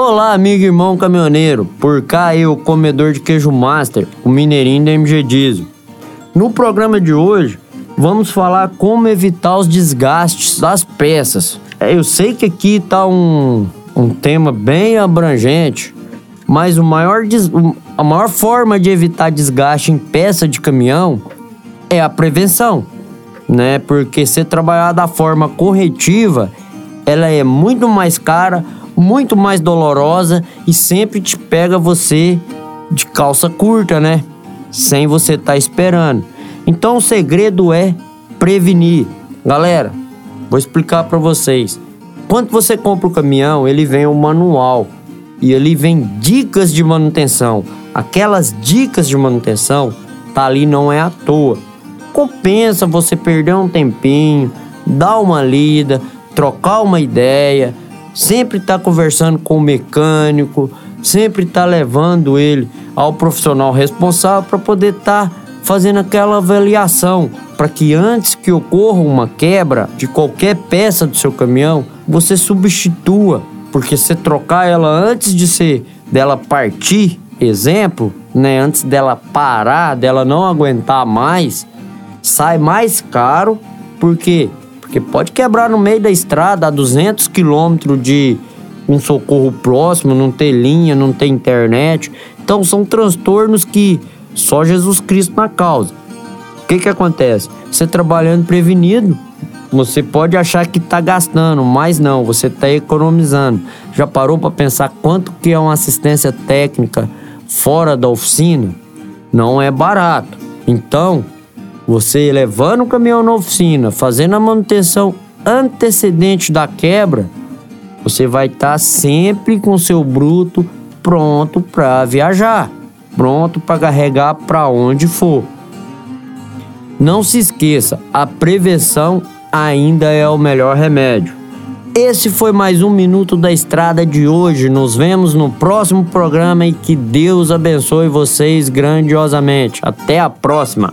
Olá, amigo e irmão caminhoneiro. Por cá eu, comedor de queijo master, o mineirinho da MG Diesel. No programa de hoje, vamos falar como evitar os desgastes das peças. É, eu sei que aqui tá um, um tema bem abrangente, mas o maior des... a maior forma de evitar desgaste em peça de caminhão é a prevenção, né? Porque se trabalhar da forma corretiva, ela é muito mais cara, muito mais dolorosa e sempre te pega você de calça curta, né? Sem você estar tá esperando. Então o segredo é prevenir. Galera, vou explicar para vocês. Quando você compra o caminhão, ele vem um manual e ele vem dicas de manutenção. Aquelas dicas de manutenção tá ali não é à toa compensa você perder um tempinho, dar uma lida, trocar uma ideia, sempre estar tá conversando com o mecânico, sempre estar tá levando ele ao profissional responsável para poder estar tá fazendo aquela avaliação, para que antes que ocorra uma quebra de qualquer peça do seu caminhão, você substitua, porque se trocar ela antes de ser dela partir, exemplo, né, antes dela parar, dela não aguentar mais, sai mais caro, por quê? Porque pode quebrar no meio da estrada a 200 quilômetros de um socorro próximo, não ter linha, não ter internet. Então são transtornos que só Jesus Cristo na causa. O que que acontece? Você trabalhando prevenido, você pode achar que está gastando, mas não, você está economizando. Já parou para pensar quanto que é uma assistência técnica fora da oficina? Não é barato. Então, você levando o caminhão na oficina, fazendo a manutenção antecedente da quebra, você vai estar tá sempre com seu bruto pronto para viajar, pronto para carregar para onde for. Não se esqueça, a prevenção ainda é o melhor remédio. Esse foi mais um Minuto da Estrada de hoje. Nos vemos no próximo programa e que Deus abençoe vocês grandiosamente. Até a próxima!